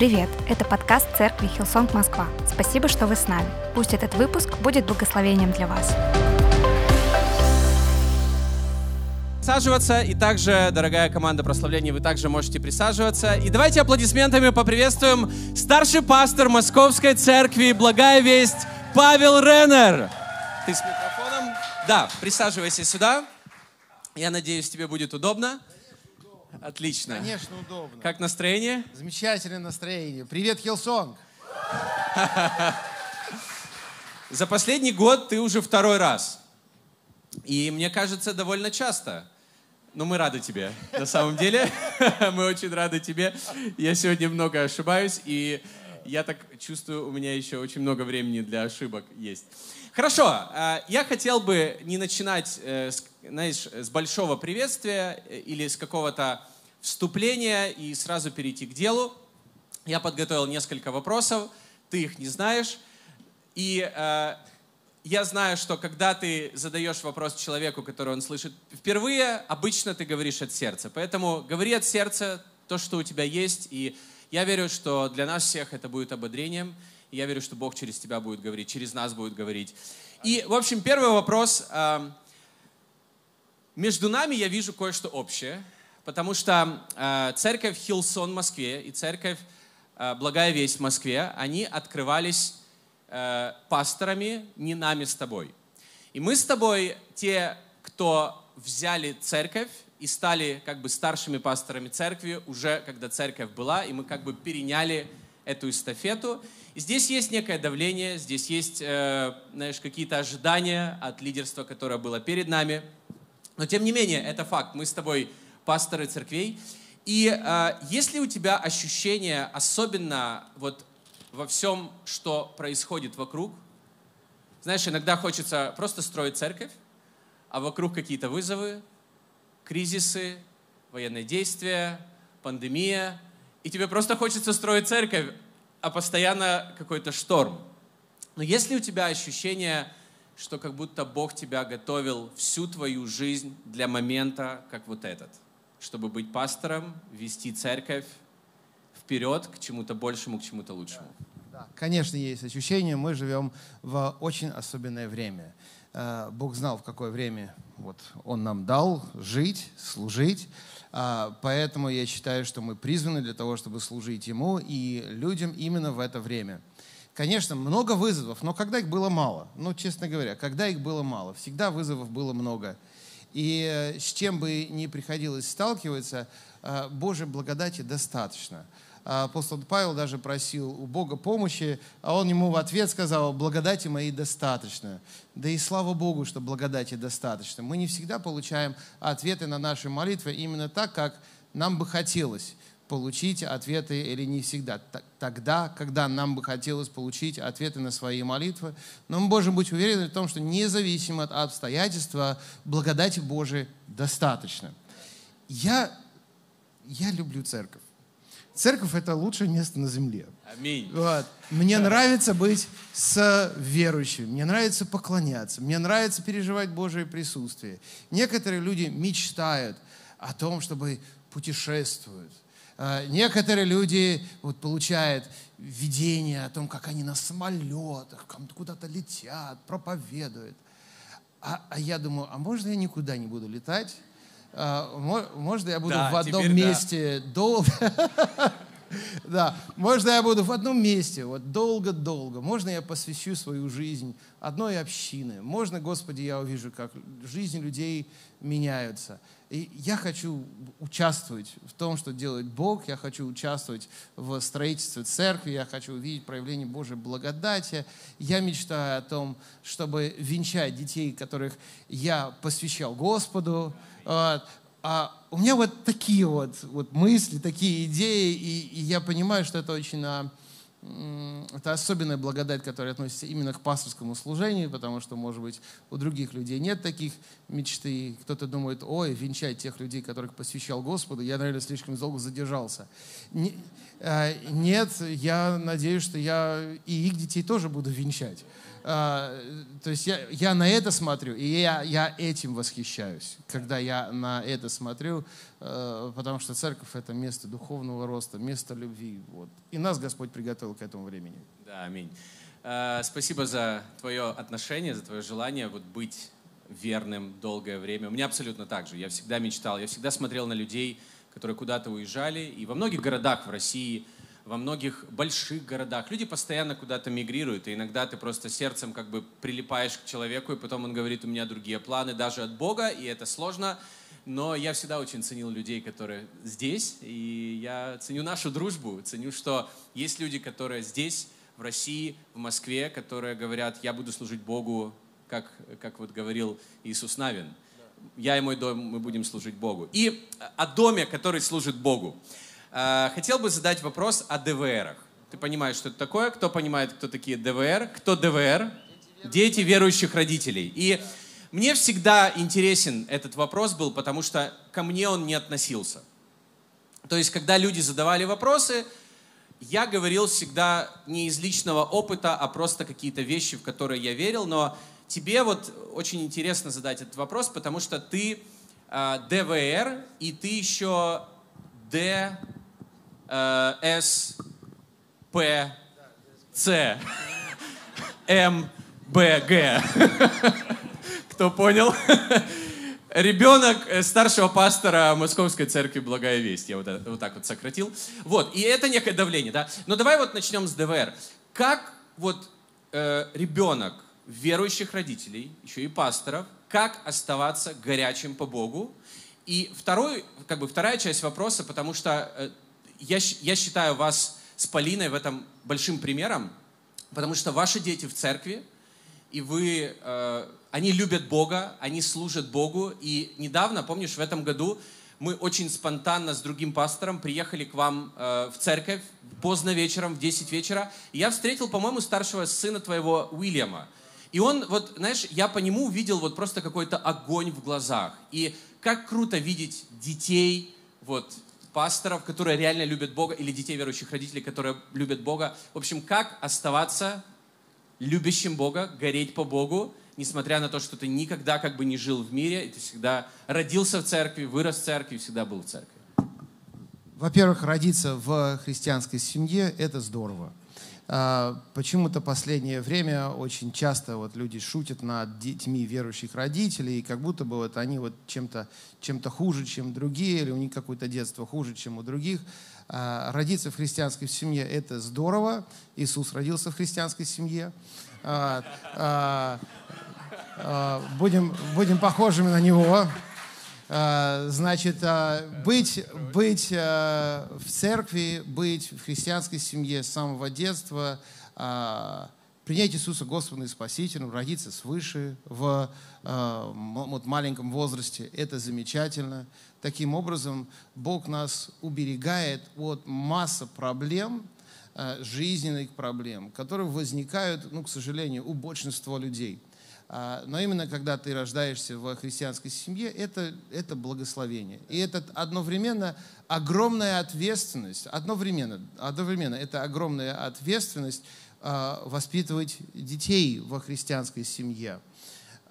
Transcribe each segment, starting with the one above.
Привет! Это подкаст церкви Hillsong Москва. Спасибо, что вы с нами. Пусть этот выпуск будет благословением для вас. Присаживаться, и также, дорогая команда прославления, вы также можете присаживаться. И давайте аплодисментами поприветствуем старший пастор Московской церкви «Благая весть» Павел Реннер. Ты с микрофоном? Да, присаживайся сюда. Я надеюсь, тебе будет удобно. Отлично. Конечно, удобно. Как настроение? Замечательное настроение. Привет, Hillsong. За последний год ты уже второй раз. И мне кажется, довольно часто. Но мы рады тебе, на самом деле. Мы очень рады тебе. Я сегодня много ошибаюсь, и я так чувствую, у меня еще очень много времени для ошибок есть. Хорошо, э, я хотел бы не начинать, э, знаешь, с большого приветствия э, или с какого-то вступления и сразу перейти к делу. Я подготовил несколько вопросов, ты их не знаешь. И э, я знаю, что когда ты задаешь вопрос человеку, который он слышит впервые, обычно ты говоришь от сердца. Поэтому говори от сердца то, что у тебя есть. И я верю, что для нас всех это будет ободрением. И я верю, что Бог через тебя будет говорить, через нас будет говорить. И, в общем, первый вопрос. Эм, между нами я вижу кое-что общее, потому что э, церковь Хилсон в Москве и церковь э, Благая Весть в Москве, они открывались э, пасторами, не нами с тобой. И мы с тобой те, кто взяли церковь и стали как бы старшими пасторами церкви уже когда церковь была, и мы как бы переняли эту эстафету. И здесь есть некое давление, здесь есть, э, знаешь, какие-то ожидания от лидерства, которое было перед нами. Но тем не менее, это факт. Мы с тобой пасторы церквей. И э, если у тебя ощущение, особенно вот во всем, что происходит вокруг, знаешь, иногда хочется просто строить церковь, а вокруг какие-то вызовы, кризисы, военные действия, пандемия, и тебе просто хочется строить церковь, а постоянно какой-то шторм. Но если у тебя ощущение, что как будто Бог тебя готовил всю твою жизнь для момента, как вот этот, чтобы быть пастором, вести церковь вперед к чему-то большему, к чему-то лучшему. Да, конечно, есть ощущение, мы живем в очень особенное время. Э, Бог знал, в какое время вот, Он нам дал жить, служить. А, поэтому я считаю, что мы призваны для того, чтобы служить Ему и людям именно в это время. Конечно, много вызовов, но когда их было мало, ну, честно говоря, когда их было мало, всегда вызовов было много. И э, с чем бы ни приходилось сталкиваться, э, Божьей благодати достаточно. Апостол Павел даже просил у Бога помощи, а он ему в ответ сказал, благодати моей достаточно. Да и слава Богу, что благодати достаточно. Мы не всегда получаем ответы на наши молитвы именно так, как нам бы хотелось получить ответы или не всегда. Тогда, когда нам бы хотелось получить ответы на свои молитвы. Но мы можем быть уверены в том, что независимо от обстоятельства, благодати Божией достаточно. Я, я люблю церковь. Церковь – это лучшее место на земле. Аминь. Вот. Мне нравится быть с верующими, мне нравится поклоняться, мне нравится переживать Божие присутствие. Некоторые люди мечтают о том, чтобы путешествовать. А, некоторые люди вот, получают видение о том, как они на самолетах куда-то летят, проповедуют. А, а я думаю, а можно я никуда не буду летать? А, можно я буду да, в одном месте да. долго? Да, можно я буду в одном месте, вот долго-долго. Можно я посвящу свою жизнь одной общины. Можно, Господи, я увижу, как жизни людей меняются. И я хочу участвовать в том, что делает Бог. Я хочу участвовать в строительстве церкви. Я хочу увидеть проявление Божьей благодати. Я мечтаю о том, чтобы венчать детей, которых я посвящал Господу. А у меня вот такие вот, вот мысли, такие идеи, и, и я понимаю, что это очень а, это особенная благодать, которая относится именно к пасторскому служению, потому что, может быть, у других людей нет таких мечты. Кто-то думает, ой, венчать тех людей, которых посвящал Господу, я, наверное, слишком долго задержался. А, нет, я надеюсь, что я и их детей тоже буду венчать. Э, то есть я, я на это смотрю, и я, я этим восхищаюсь, когда я на это смотрю, э, потому что церковь — это место духовного роста, место любви. Вот. И нас Господь приготовил к этому времени. Да, аминь. Э, Спасибо за твое отношение, за твое желание вот быть верным долгое время. У меня абсолютно так же. Я всегда мечтал, я всегда смотрел на людей, которые куда-то уезжали. И во многих городах в России, во многих больших городах люди постоянно куда-то мигрируют. И иногда ты просто сердцем как бы прилипаешь к человеку, и потом он говорит, у меня другие планы, даже от Бога, и это сложно. Но я всегда очень ценил людей, которые здесь, и я ценю нашу дружбу, ценю, что есть люди, которые здесь, в России, в Москве, которые говорят, я буду служить Богу как, как вот говорил Иисус Навин. Я и мой дом, мы будем служить Богу. И о доме, который служит Богу. Э, хотел бы задать вопрос о ДВРах. Ты понимаешь, что это такое? Кто понимает, кто такие ДВР? Кто ДВР? Дети верующих родителей. И мне всегда интересен этот вопрос был, потому что ко мне он не относился. То есть, когда люди задавали вопросы, я говорил всегда не из личного опыта, а просто какие-то вещи, в которые я верил, но тебе вот очень интересно задать этот вопрос, потому что ты э, ДВР, и ты еще Д, С, П, С, М, Б, Г. Кто понял? Ребенок э, старшего пастора Московской церкви Благая Весть. Я вот, вот так вот сократил. Вот, и это некое давление, да? Но давай вот начнем с ДВР. Как вот э, ребенок верующих родителей, еще и пасторов, как оставаться горячим по Богу. И второй, как бы вторая часть вопроса, потому что э, я, я считаю вас с Полиной в этом большим примером, потому что ваши дети в церкви, и вы, э, они любят Бога, они служат Богу. И недавно, помнишь, в этом году мы очень спонтанно с другим пастором приехали к вам э, в церковь поздно вечером, в 10 вечера. И я встретил, по-моему, старшего сына твоего Уильяма. И он, вот, знаешь, я по нему увидел вот просто какой-то огонь в глазах. И как круто видеть детей, вот, пасторов, которые реально любят Бога, или детей верующих родителей, которые любят Бога. В общем, как оставаться любящим Бога, гореть по Богу, несмотря на то, что ты никогда как бы не жил в мире, и ты всегда родился в церкви, вырос в церкви, всегда был в церкви. Во-первых, родиться в христианской семье – это здорово. А, почему-то последнее время очень часто вот люди шутят над детьми верующих родителей, и как будто бы вот они вот чем-то чем хуже, чем другие, или у них какое-то детство хуже, чем у других. А, родиться в христианской семье – это здорово. Иисус родился в христианской семье. А, будем, будем похожими на Него. А, значит, а, быть, быть а, в церкви, быть в христианской семье с самого детства, принять Иисуса Господом и Спасителем, родиться свыше в вот, маленьком возрасте, это замечательно. Таким образом, Бог нас уберегает от массы проблем, жизненных проблем, которые возникают, ну, к сожалению, у большинства людей – но именно когда ты рождаешься в христианской семье, это, это благословение. И это одновременно огромная ответственность, одновременно, одновременно это огромная ответственность а, воспитывать детей во христианской семье.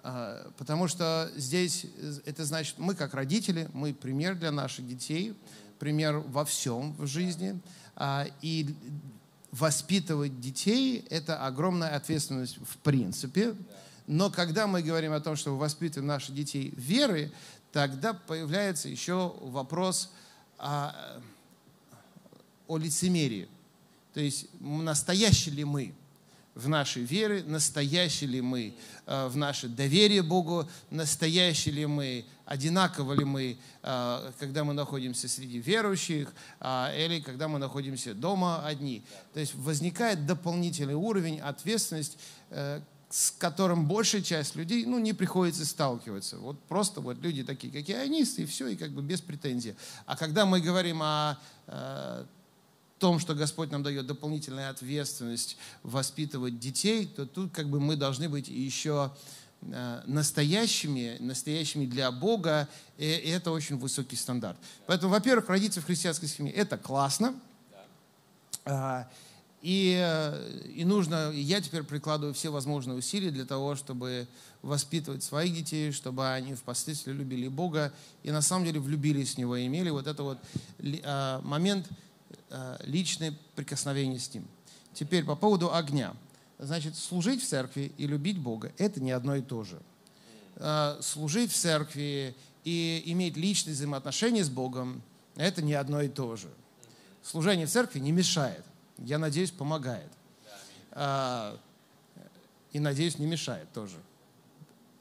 А, потому что здесь это значит, мы как родители, мы пример для наших детей, пример во всем в жизни. И воспитывать детей – это огромная ответственность в принципе. Но когда мы говорим о том, что мы воспитываем наших детей веры, тогда появляется еще вопрос о, о лицемерии. То есть настоящие ли мы в нашей вере, настоящие ли мы э, в наше доверие Богу, настоящие ли мы, одинаково ли мы, э, когда мы находимся среди верующих, э, или когда мы находимся дома одни. То есть возникает дополнительный уровень ответственности, с которым большая часть людей ну, не приходится сталкиваться. Вот просто вот люди такие, как ионисты, и все, и как бы без претензий. А когда мы говорим о э, том, что Господь нам дает дополнительную ответственность воспитывать детей, то тут как бы мы должны быть еще э, настоящими, настоящими для Бога, и это очень высокий стандарт. Поэтому, во-первых, родиться в христианской семье – это классно. А, И, э, и нужно, я теперь прикладываю все возможные усилия для того, чтобы воспитывать своих детей, чтобы они впоследствии любили Бога и на самом деле влюбились в Него и имели вот это вот э, момент э, личное прикосновение с Ним. Теперь по поводу огня. Значит, служить в церкви и любить Бога – это не одно и то же. Служить в церкви и иметь личные взаимоотношения с Богом – это не одно и то же. Служение в церкви не мешает. Я надеюсь, помогает. А, и надеюсь, не мешает тоже.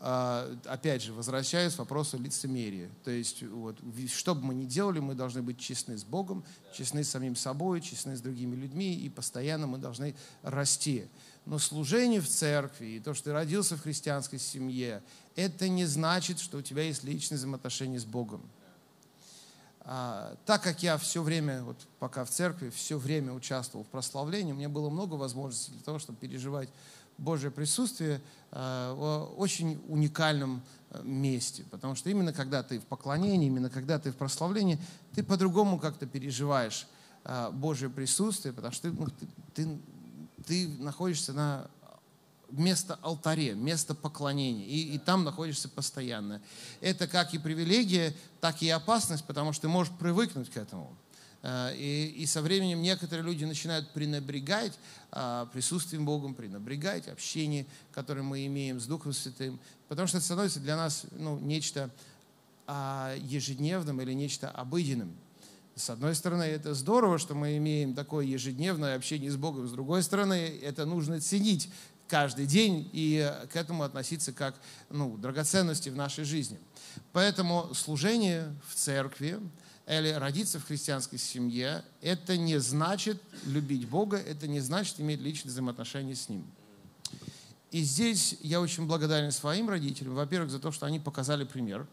А, опять же, возвращаюсь к вопросу лицемерия. То есть, вот, что бы мы ни делали, мы должны быть честны с Богом, честны с самим собой, честны с другими людьми, и постоянно мы должны расти. Но служение в церкви и то, что ты родился в христианской семье, это не значит, что у тебя есть личные взаимоотношения с Богом. А, так как я все время, вот пока в церкви, все время участвовал в прославлении, у меня было много возможностей для того, чтобы переживать Божье присутствие э, в очень уникальном э, месте. Потому что именно когда ты в поклонении, именно когда ты в прославлении, ты по-другому как-то переживаешь э, Божье присутствие, потому что ты, ну, ты, ты, ты находишься на место алтаре, место поклонения, и, и там находишься постоянно. Это как и привилегия, так и опасность, потому что ты можешь привыкнуть к этому. Э, и, и со временем некоторые люди начинают пренебрегать а, присутствием Богом, пренебрегать общением, которое мы имеем с Духом Святым, потому что это становится для нас ну, нечто а, ежедневным или нечто обыденным. С одной стороны, это здорово, что мы имеем такое ежедневное общение с Богом. С другой стороны, это нужно ценить каждый день и к этому относиться как ну, драгоценности в нашей жизни. Поэтому служение в церкви, или родиться в христианской семье, это не значит любить Бога, это не значит иметь личные взаимоотношения с Ним. И здесь я очень благодарен своим родителям, во-первых, за то, что они показали пример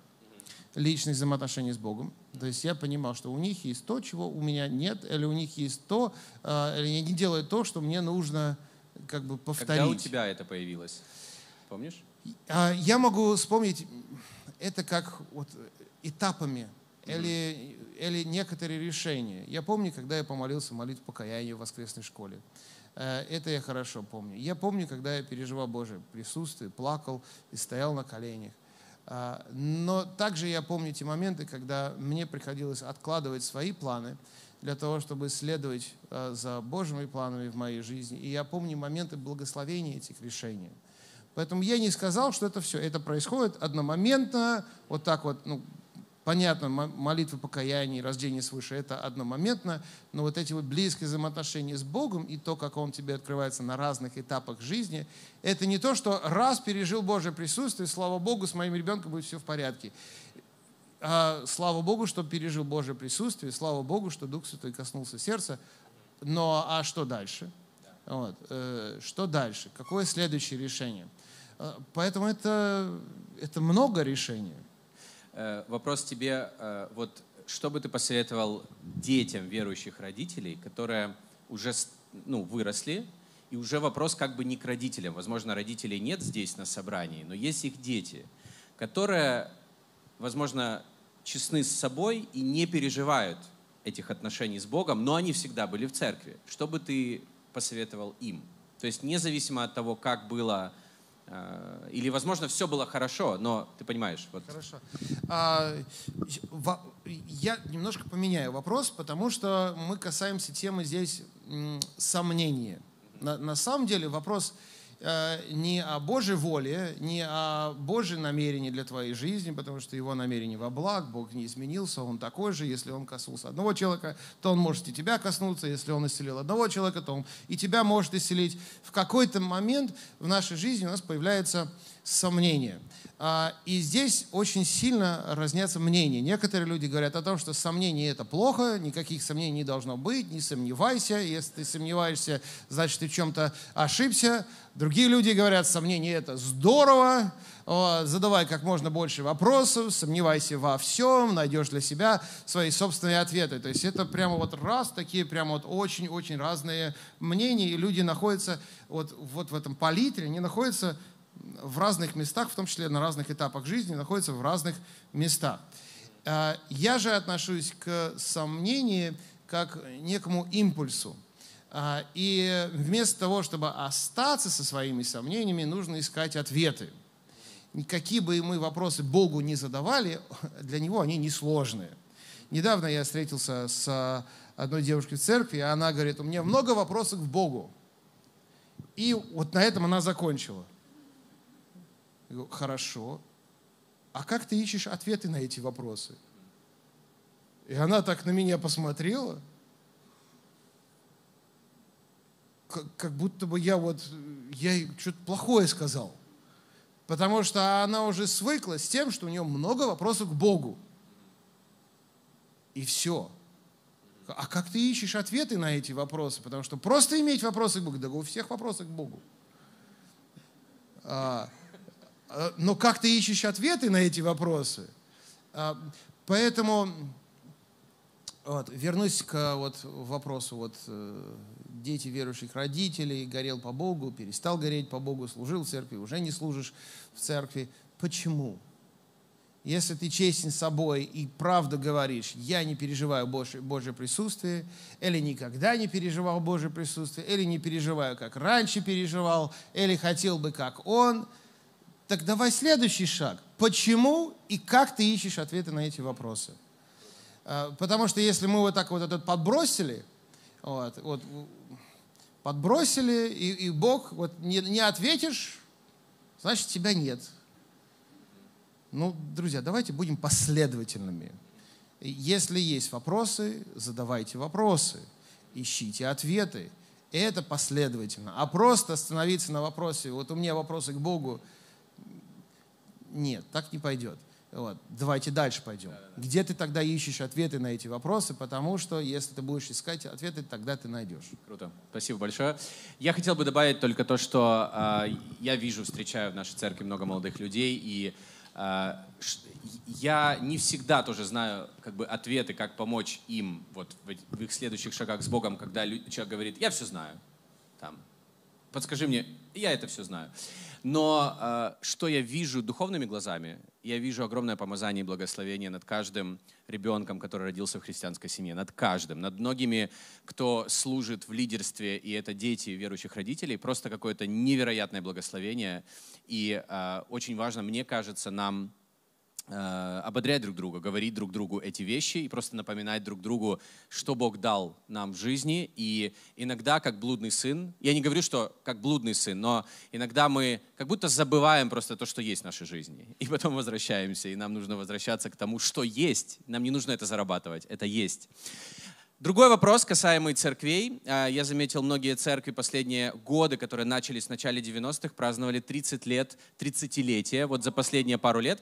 личных взаимоотношений с Богом. То есть я понимал, что у них есть то, чего у меня нет, или у них есть то, а, или они делают то, что мне нужно как бы повторить. Когда у тебя это появилось? Помнишь? А, я могу вспомнить это как вот этапами или, или некоторые решения. Я помню, когда я помолился молитву покаяния в воскресной школе. Э, это я хорошо помню. Я помню, когда я переживал Божие присутствие, плакал и стоял на коленях. А, но также я помню те моменты, когда мне приходилось откладывать свои планы для того, чтобы следовать э, за Божьими планами в моей жизни. И я помню моменты благословения этих решений. Поэтому я не сказал, что это все. Это происходит одномоментно, вот так вот, ну, Понятно, молитва покаяния рождение свыше – это одномоментно, но вот эти вот близкие взаимоотношения с Богом и то, как Он тебе открывается на разных этапах жизни, это не то, что раз пережил Божье присутствие, слава Богу, с моим ребенком будет все в порядке. А, слава Богу, что пережил Божье присутствие, слава Богу, что Дух Святой коснулся сердца. Но а что дальше? Вот. Э, что дальше? Какое следующее решение? Э, поэтому это, это много решений. Э, вопрос тебе, вот что бы ты посоветовал детям верующих родителей, которые уже ну, выросли, и уже вопрос как бы не к родителям. Возможно, родителей нет здесь на собрании, но есть их дети, которые, возможно, честны с собой и не переживают этих отношений с Богом, но они всегда были в церкви. Что бы ты посоветовал им? То есть независимо от того, как было Э, или, возможно, все было хорошо, но ты понимаешь. Вот. Хорошо. А, я немножко поменяю вопрос, потому что мы касаемся темы здесь сомнения. На, на самом деле вопрос не о Божьей воле, не о Божьем намерении для твоей жизни, потому что его намерение во благ, Бог не изменился, он такой же. Если он коснулся одного человека, то он может и тебя коснуться. Если он исцелил одного человека, то он и тебя может исцелить. В какой-то момент в нашей жизни у нас появляется сомнение. А, и здесь очень сильно разнятся мнения. Некоторые люди говорят о том, что сомнение это плохо, никаких сомнений не должно быть, не сомневайся. Если ты сомневаешься, значит ты в чем-то ошибся. Другие люди говорят, сомнение это здорово, задавай как можно больше вопросов, сомневайся во всем, найдешь для себя свои собственные ответы. То есть это прямо вот раз, такие прямо вот очень-очень разные мнения, и люди находятся вот, вот в этом палитре, они находятся в разных местах, в том числе на разных этапах жизни, находятся в разных местах. А, я же отношусь к сомнению как некому импульсу. А, и вместо того, чтобы остаться со своими сомнениями, нужно искать ответы. Какие бы мы вопросы Богу не задавали, для Него они несложные. Недавно я встретился с одной девушкой в церкви, и она говорит, у меня много вопросов к Богу. И вот на этом она закончила. Я говорю, хорошо. А как ты ищешь ответы на эти вопросы? И она так на меня посмотрела, как, как будто бы я вот, я что-то плохое сказал. Потому что она уже свыклась с тем, что у нее много вопросов к Богу. И все. А как ты ищешь ответы на эти вопросы? Потому что просто иметь вопросы к Богу, да у всех вопросы к Богу. А, а, но как ты ищешь ответы на эти вопросы? А, поэтому вот, вернусь к вот, вопросу вот, э, дети верующих родителей, горел по Богу, перестал гореть по Богу, служил в церкви, уже не служишь в церкви. Почему? Если ты честен с собой и правду говоришь, я не переживаю Божье, Божье присутствие, или никогда не переживал Божье присутствие, или не переживаю, как раньше переживал, или хотел бы, как он, так давай следующий шаг. Почему и как ты ищешь ответы на эти вопросы? А, потому что если мы вот так вот этот подбросили, вот, вот, подбросили, и, и Бог, вот не, не ответишь, значит тебя нет. Ну, друзья, давайте будем последовательными. Если есть вопросы, задавайте вопросы, ищите ответы. Это последовательно. А просто остановиться на вопросе, вот у меня вопросы к Богу, нет, так не пойдет. Вот. Давайте дальше пойдем. Где ты тогда ищешь ответы на эти вопросы? Потому что если ты будешь искать ответы, тогда ты найдешь. Круто. Спасибо большое. Я хотел бы добавить только то, что э, я вижу, встречаю в нашей церкви много молодых людей, и а, я не всегда тоже знаю как бы, ответы, как помочь им вот, в их следующих шагах с Богом, когда человек говорит, я все знаю. Там, подскажи мне, я это все знаю. Но э, что я вижу духовными глазами, я вижу огромное помазание и благословение над каждым ребенком, который родился в христианской семье, над каждым, над многими, кто служит в лидерстве, и это дети верующих родителей, просто какое-то невероятное благословение. И э, очень важно, мне кажется, нам ободрять друг друга, говорить друг другу эти вещи и просто напоминать друг другу, что Бог дал нам в жизни. И иногда, как блудный сын, я не говорю, что как блудный сын, но иногда мы как будто забываем просто то, что есть в нашей жизни. И потом возвращаемся, и нам нужно возвращаться к тому, что есть. Нам не нужно это зарабатывать, это есть. Другой вопрос, касаемый церквей. Э, я заметил, многие церкви последние годы, которые начались в начале 90-х, праздновали 30 лет, 30-летие, вот за последние пару лет.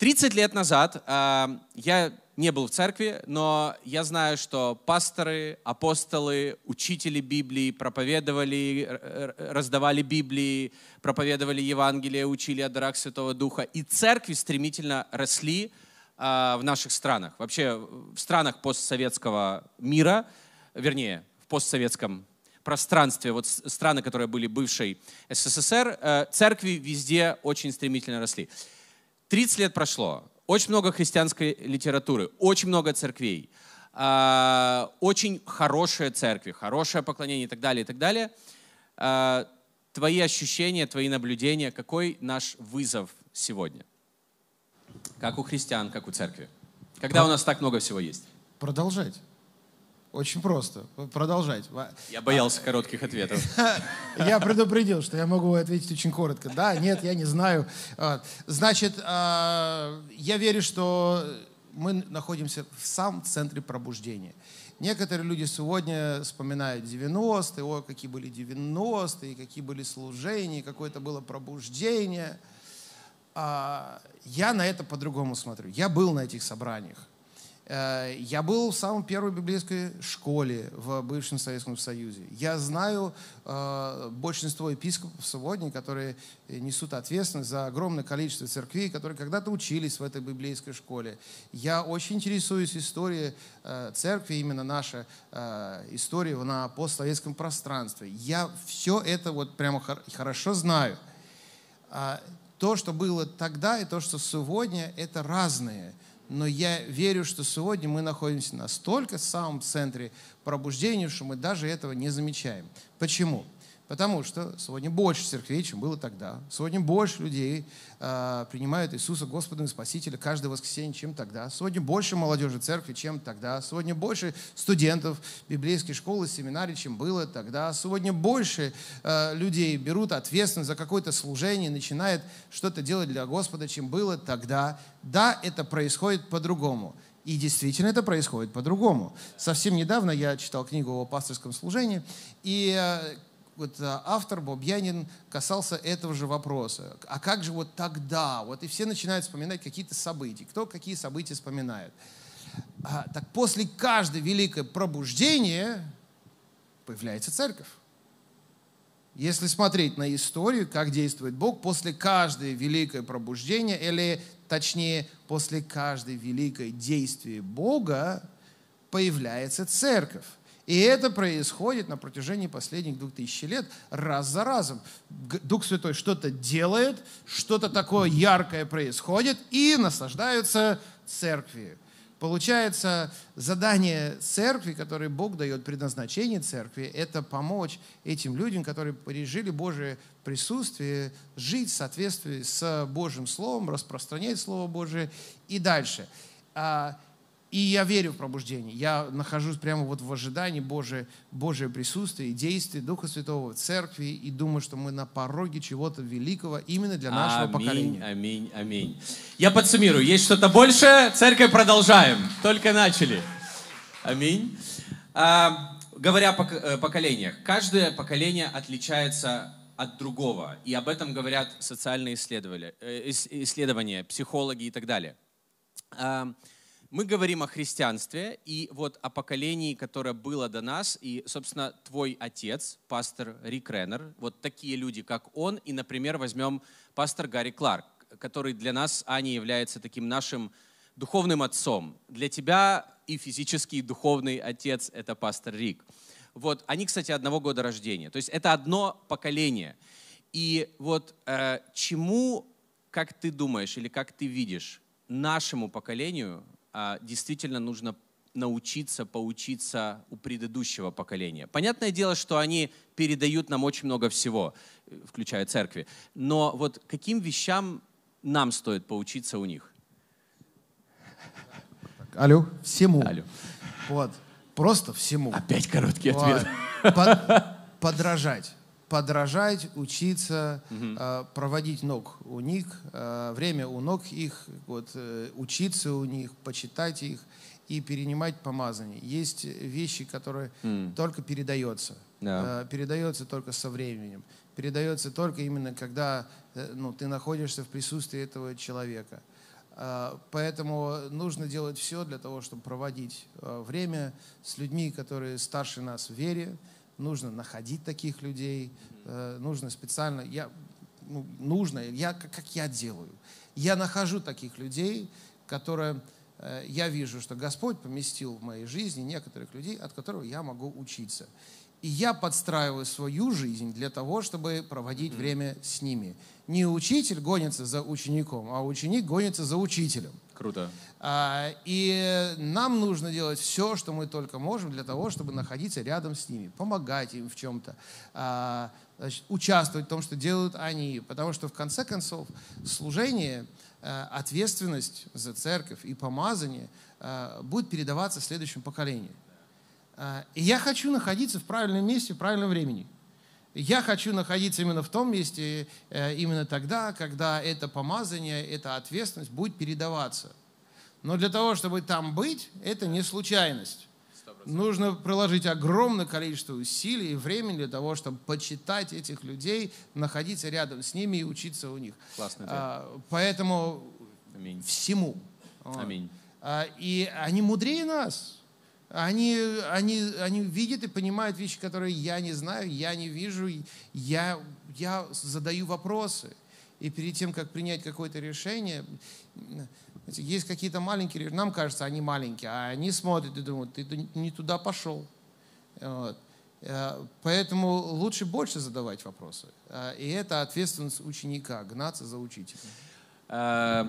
30 лет назад э, я не был в церкви, но я знаю, что пасторы, апостолы, учители Библии проповедовали, раздавали Библии, проповедовали Евангелие, учили о дарах Святого Духа. И церкви стремительно росли э, в наших странах. Вообще в странах постсоветского мира, вернее, в постсоветском пространстве, вот страны, которые были бывшей СССР, э, церкви везде очень стремительно росли. 30 лет прошло, очень много христианской литературы, очень много церквей, а, очень хорошие церкви, хорошее поклонение и так далее, и так далее. А, твои ощущения, твои наблюдения, какой наш вызов сегодня? Как у христиан, как у церкви? Когда у нас так много всего есть? Продолжать. Очень просто. Продолжать. Я боялся коротких ответов. Я предупредил, что я могу ответить очень коротко. Да, нет, я не знаю. Значит, а, я верю, что мы находимся в самом центре пробуждения. Некоторые люди сегодня вспоминают 90-е, о, какие были 90-е, какие были служения, какое-то было пробуждение. А, я на это по-другому смотрю. Я был на этих собраниях. Э, я был в самой первой библейской школе в бывшем Советском Союзе. Я знаю э, большинство епископов сегодня, которые несут ответственность за огромное количество церквей, которые когда-то учились в этой библейской школе. Я очень интересуюсь историей э, церкви, именно наша история на постсоветском пространстве. Я все это вот прямо хорошо знаю. А то, что было тогда, и то, что сегодня, это разные но я верю, что сегодня мы находимся настолько в самом центре пробуждения, что мы даже этого не замечаем. Почему? Потому что сегодня больше церквей, чем было тогда. Сегодня больше людей э, принимают Иисуса Господом и Спасителя каждое воскресенье, чем тогда. Сегодня больше молодежи церкви, чем тогда. Сегодня больше студентов библейской школы, семинарий, чем было тогда. Сегодня больше э, людей берут ответственность за какое-то служение, начинают что-то делать для Господа, чем было тогда. Да, это происходит по-другому. И действительно это происходит по-другому. Совсем недавно я читал книгу о пасторском служении, и э, вот э, автор Боб Янин касался этого же вопроса. А как же вот тогда? Вот и все начинают вспоминать какие-то события. Кто какие события вспоминает? А, так после каждой великое пробуждение появляется церковь. Если смотреть на историю, как действует Бог, после каждой великое пробуждение, или точнее, после каждой великой действия Бога появляется церковь. И это происходит на протяжении последних двух тысяч лет раз за разом. Дух Святой что-то делает, что-то такое яркое происходит, и наслаждаются церкви. Получается, задание церкви, которое Бог дает, предназначение церкви, это помочь этим людям, которые пережили Божие присутствие, жить в соответствии с Божьим Словом, распространять Слово Божие и дальше. А и я верю в пробуждение. Я нахожусь прямо вот в ожидании Божие, Божие присутствия и действия Духа Святого в церкви и думаю, что мы на пороге чего-то великого именно для нашего аминь, поколения. Аминь, аминь. Я подсуммирую. Есть что-то большее? Церковь продолжаем. Только начали. Аминь. А, говоря о э, поколениях. Каждое поколение отличается от другого. И об этом говорят социальные исследования, э, исследования психологи и так далее. Мы говорим о христианстве и вот о поколении, которое было до нас. И, собственно, твой отец, пастор Рик Реннер, вот такие люди, как он. И, например, возьмем пастор Гарри Кларк, который для нас, Ани, является таким нашим духовным отцом. Для тебя и физический, и духовный отец – это пастор Рик. Вот, они, кстати, одного года рождения. То есть это одно поколение. И вот э, чему, как ты думаешь или как ты видишь, нашему поколению действительно нужно научиться, поучиться у предыдущего поколения. Понятное дело, что они передают нам очень много всего, включая церкви. Но вот каким вещам нам стоит поучиться у них? Алло, всему. Алло. Вот, просто всему. Опять короткий ответ. Под, подражать подражать, учиться, угу. проводить ног у них, э, время у ног их, вот, э, учиться у них, почитать их и перенимать помазание. Есть вещи, которые mm. только передаются. Yeah. Передается только со временем. Передается только именно, когда ну, ты находишься в присутствии этого человека. Поэтому нужно делать все для того, чтобы проводить время с людьми, которые старше нас в вере, нужно находить таких людей, э, нужно специально, я, ну, нужно, я, как, я делаю. Я нахожу таких людей, которые, э, я вижу, что Господь поместил в моей жизни некоторых людей, от которых я могу учиться. И я подстраиваю свою жизнь для того, чтобы проводить время с ними. Не учитель гонится за учеником, а ученик гонится за учителем. Круто. А, и нам нужно делать все, что мы только можем для того, чтобы находиться рядом с ними, помогать им в чем-то, а, значит, участвовать в том, что делают они. Потому что в конце концов служение, а, ответственность за церковь и помазание будет передаваться следующему поколению. И я хочу находиться в правильном месте, в правильном времени. Я хочу находиться именно в том месте, э, именно тогда, когда это помазание, эта ответственность будет передаваться. Но для того, чтобы там быть, это не случайность. 100%. Нужно приложить огромное количество усилий и времени для того, чтобы почитать этих людей, находиться рядом с ними и учиться у них. Классно. А, поэтому Аминь. всему. Аминь. А, и они мудрее нас. Они, они, они видят и понимают вещи, которые я не знаю, я не вижу, я, я задаю вопросы. И перед тем, как принять какое-то решение, есть какие-то маленькие нам кажется, они маленькие, а они смотрят и думают, ты не туда пошел. Вот. Э, поэтому лучше больше задавать вопросы. Э, и это ответственность ученика, гнаться за учителем. Э,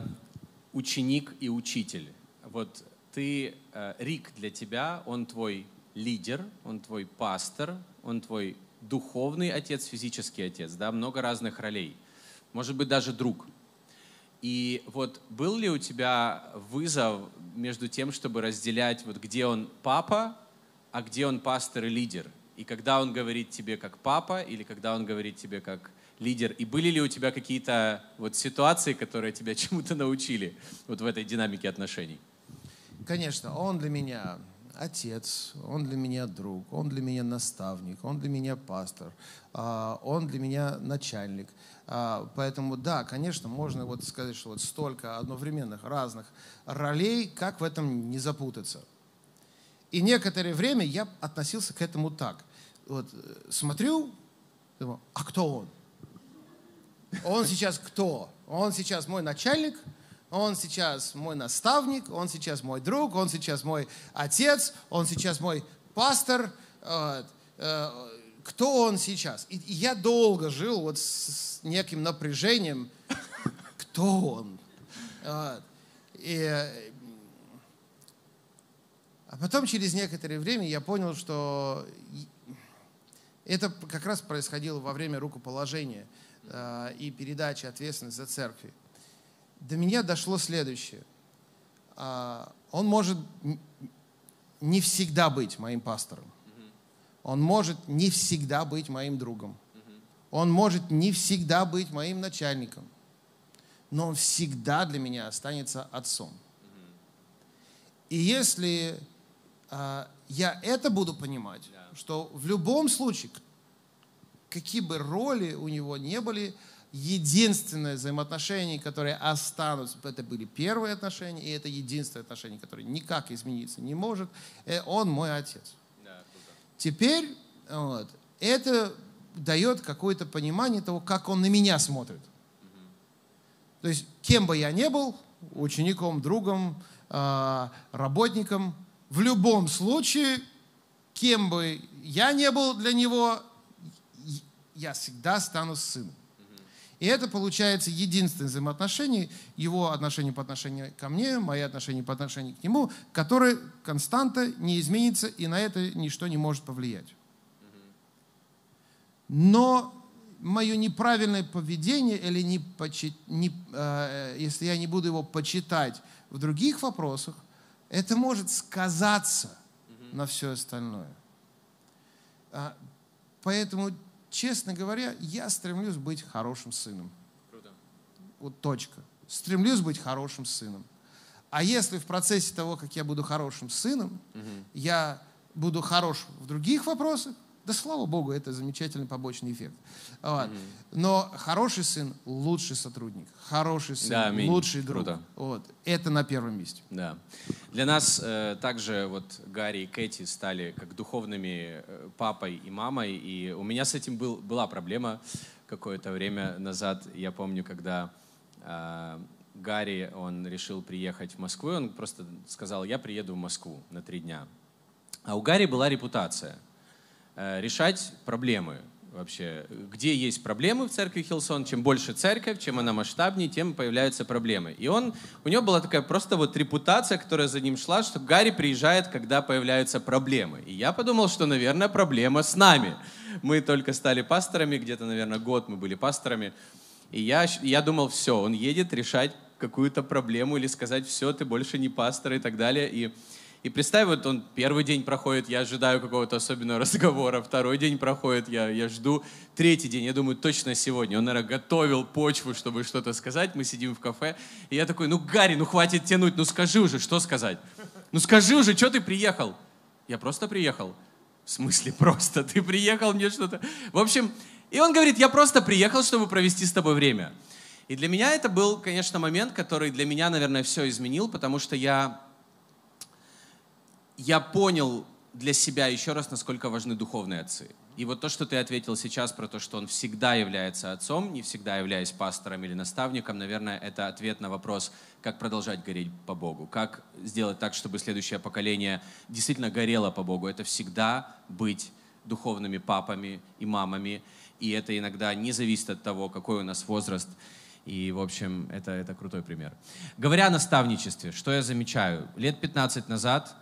ученик и учитель вот ты, э, Рик для тебя, он твой лидер, он твой пастор, он твой духовный отец, физический отец, да, много разных ролей. Может быть, даже друг. И вот был ли у тебя вызов между тем, чтобы разделять, вот где он папа, а где он пастор и лидер? И когда он говорит тебе как папа, или когда он говорит тебе как лидер? И были ли у тебя какие-то вот ситуации, которые тебя чему-то научили вот в этой динамике отношений? Конечно, он для меня отец, он для меня друг, он для меня наставник, он для меня пастор, а, он для меня начальник. А, поэтому да, конечно, можно вот сказать, что вот столько одновременных разных ролей, как в этом не запутаться. И некоторое время я относился к этому так. Вот э, смотрю, думаю, а кто он? Он сейчас кто? Он сейчас мой начальник – он сейчас мой наставник, он сейчас мой друг, он сейчас мой отец, он сейчас мой пастор. Э, кто он сейчас? И я долго жил вот с неким напряжением, кто он. И, а потом через некоторое время я понял, что это как раз происходило во время рукоположения э, и передачи ответственности за церкви до меня дошло следующее. А, он может не всегда быть моим пастором. Он может не всегда быть моим другом. Он может не всегда быть моим начальником. Но он всегда для меня останется отцом. И если а, я это буду понимать, что в любом случае, какие бы роли у него не были, единственное взаимоотношение, которые останутся, это были первые отношения, и это единственное отношение, которое никак измениться не может, э, он мой отец. Да, Теперь вот, это дает какое-то понимание того, как он на меня смотрит. Угу. То есть, кем бы я ни был, учеником, другом, а, работником, в любом случае, кем бы я ни был для него, я всегда стану сыном. И это получается единственное взаимоотношение, его отношение по отношению ко мне, мои отношения по отношению к нему, которое константа не изменится, и на это ничто не может повлиять. Но мое неправильное поведение, или не почит, не, э, если я не буду его почитать в других вопросах, это может сказаться на все остальное. А, поэтому честно говоря, я стремлюсь быть хорошим сыном. Круто. Вот точка. Стремлюсь быть хорошим сыном. А если в процессе того, как я буду хорошим сыном, угу. я буду хорош в других вопросах, да слава Богу, это замечательный побочный эффект. Вот. Mm-hmm. Но хороший сын – лучший сотрудник. Хороший сын да, – лучший друг. Круто. Вот. Это на первом месте. Да. Для нас э, также вот Гарри и Кэти стали как духовными э, папой и мамой. И у меня с этим был, была проблема какое-то время назад. Я помню, когда э, Гарри, он решил приехать в Москву, он просто сказал, я приеду в Москву на три дня. А у Гарри была репутация – решать проблемы вообще. Где есть проблемы в церкви Хилсон, чем больше церковь, чем она масштабнее, тем появляются проблемы. И он, у него была такая просто вот репутация, которая за ним шла, что Гарри приезжает, когда появляются проблемы. И я подумал, что, наверное, проблема с нами. Мы только стали пасторами, где-то, наверное, год мы были пасторами. И я, я думал, все, он едет решать какую-то проблему или сказать, все, ты больше не пастор и так далее. И и представь, вот он первый день проходит, я ожидаю какого-то особенного разговора, второй день проходит, я, я жду, третий день, я думаю, точно сегодня. Он, наверное, готовил почву, чтобы что-то сказать, мы сидим в кафе, и я такой, ну, Гарри, ну, хватит тянуть, ну, скажи уже, что сказать? Ну, скажи уже, что ты приехал? Я просто приехал. В смысле просто? Ты приехал мне что-то? В общем, и он говорит, я просто приехал, чтобы провести с тобой время. И для меня это был, конечно, момент, который для меня, наверное, все изменил, потому что я я понял для себя еще раз, насколько важны духовные отцы. И вот то, что ты ответил сейчас про то, что он всегда является отцом, не всегда являясь пастором или наставником, наверное, это ответ на вопрос, как продолжать гореть по Богу, как сделать так, чтобы следующее поколение действительно горело по Богу. Это всегда быть духовными папами и мамами, и это иногда не зависит от того, какой у нас возраст. И, в общем, это, это крутой пример. Говоря о наставничестве, что я замечаю? Лет 15 назад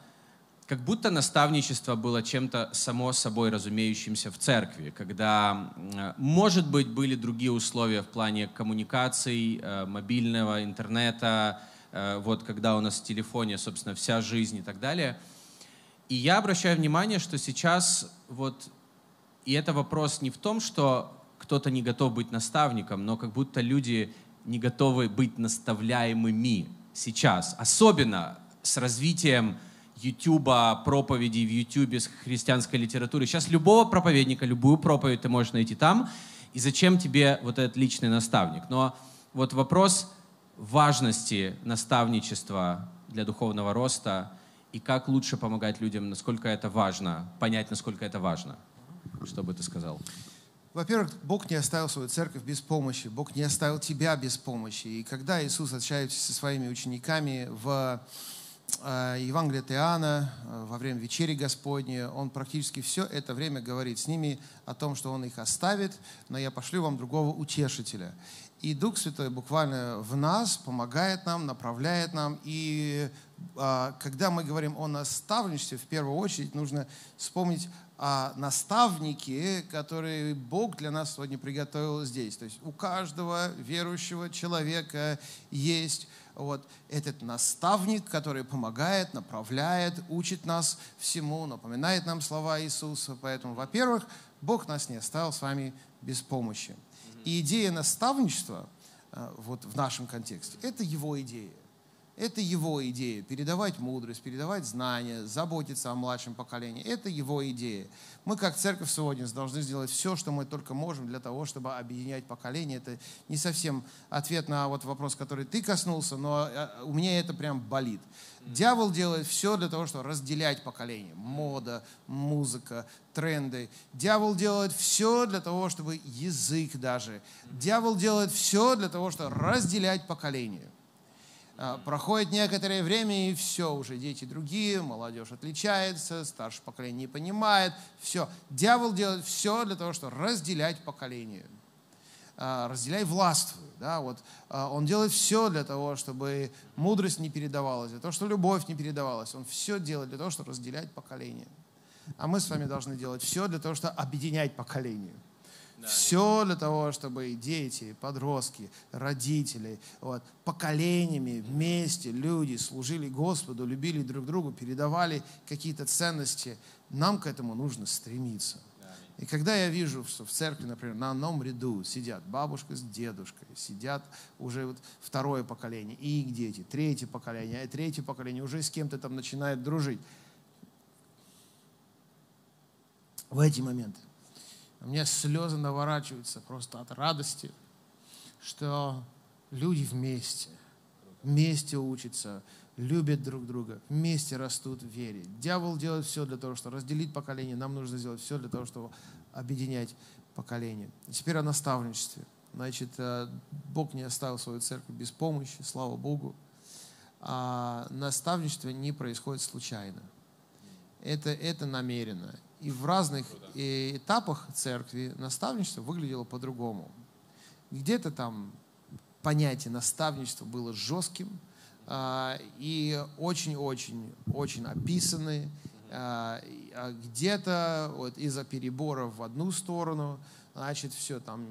как будто наставничество было чем-то само собой разумеющимся в церкви, когда, может быть, были другие условия в плане коммуникаций, э, мобильного, интернета, э, вот когда у нас в телефоне, собственно, вся жизнь и так далее. И я обращаю внимание, что сейчас вот, и это вопрос не в том, что кто-то не готов быть наставником, но как будто люди не готовы быть наставляемыми сейчас, особенно с развитием Ютуба, проповедей в Ютубе, с христианской литературы. Сейчас любого проповедника, любую проповедь ты можешь найти там. И зачем тебе вот этот личный наставник? Но вот вопрос важности наставничества для духовного роста и как лучше помогать людям, насколько это важно, понять, насколько это важно. Что бы ты сказал? Во-первых, Бог не оставил свою церковь без помощи, Бог не оставил тебя без помощи. И когда Иисус общается со своими учениками в Евангелие от Иоанна, э, во время вечери Господней, он практически все это время говорит с ними о том, что он их оставит, но я пошлю вам другого утешителя. И Дух Святой буквально в нас помогает нам, направляет нам. И а, когда мы говорим о наставничестве, в первую очередь нужно вспомнить о наставнике, который Бог для нас сегодня приготовил здесь. То есть у каждого верующего человека есть вот этот наставник, который помогает, направляет, учит нас всему, напоминает нам слова Иисуса. Поэтому, во-первых, Бог нас не оставил с вами без помощи. И идея наставничества э, вот в нашем контексте, это его идея. Это его идея. Передавать мудрость, передавать знания, заботиться о младшем поколении. Это его идея. Мы, как церковь сегодня, должны сделать все, что мы только можем для того, чтобы объединять поколения. Это не совсем ответ на вот вопрос, который ты коснулся, но э, у меня это прям болит. Дьявол делает все для того, чтобы разделять поколения. Мода, музыка, тренды. Дьявол делает все для того, чтобы язык даже. Дьявол делает все для того, чтобы разделять поколения. А, проходит некоторое время, и все, уже дети другие, молодежь отличается, старшее поколение не понимает. Все. Дьявол делает все для того, чтобы разделять поколение. А, разделяй властвуй. Да, вот, а, он делает все для того, чтобы мудрость не передавалась, для того, чтобы любовь не передавалась. Он все делает для того, чтобы разделять поколение. А мы с вами должны делать все для того, чтобы объединять поколение. Все для того, чтобы дети, подростки, родители, вот, поколениями вместе люди служили Господу, любили друг друга, передавали какие-то ценности. Нам к этому нужно стремиться. И когда я вижу, что в церкви, например, на одном ряду сидят бабушка с дедушкой, сидят уже вот второе поколение, и их дети, третье поколение, а третье поколение уже с кем-то там начинает дружить. В эти моменты у меня слезы наворачиваются просто от радости, что люди вместе, вместе учатся, любят друг друга, вместе растут в вере. Дьявол делает все для того, чтобы разделить поколение. Нам нужно сделать все для того, чтобы объединять поколение. Теперь о наставничестве. Значит, э, Бог не оставил свою церковь без помощи, слава Богу. А наставничество не происходит случайно. Это, это намеренно. И в разных э, этапах церкви наставничество выглядело по-другому. Где-то там понятие наставничества было жестким а, и очень-очень очень описаны. А, а где-то вот из-за переборов в одну сторону, значит, все там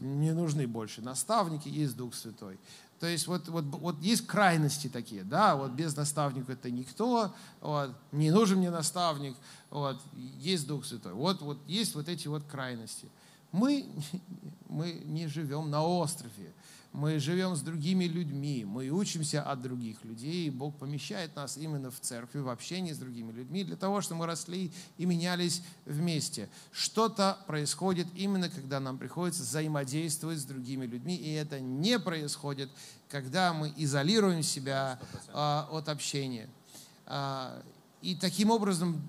не нужны больше наставники, есть Дух Святой. То есть вот, вот, вот есть крайности такие, да, вот без наставника это никто, вот, не нужен мне наставник, вот, есть Дух Святой. Вот, вот есть вот эти вот крайности. Мы, мы не живем на острове, мы живем с другими людьми, мы учимся от других людей, и Бог помещает нас именно в церкви, в общении с другими людьми, для того, чтобы мы росли и менялись вместе. Что-то происходит именно, когда нам приходится взаимодействовать с другими людьми, и это не происходит, когда мы изолируем себя а, от общения. А, и таким образом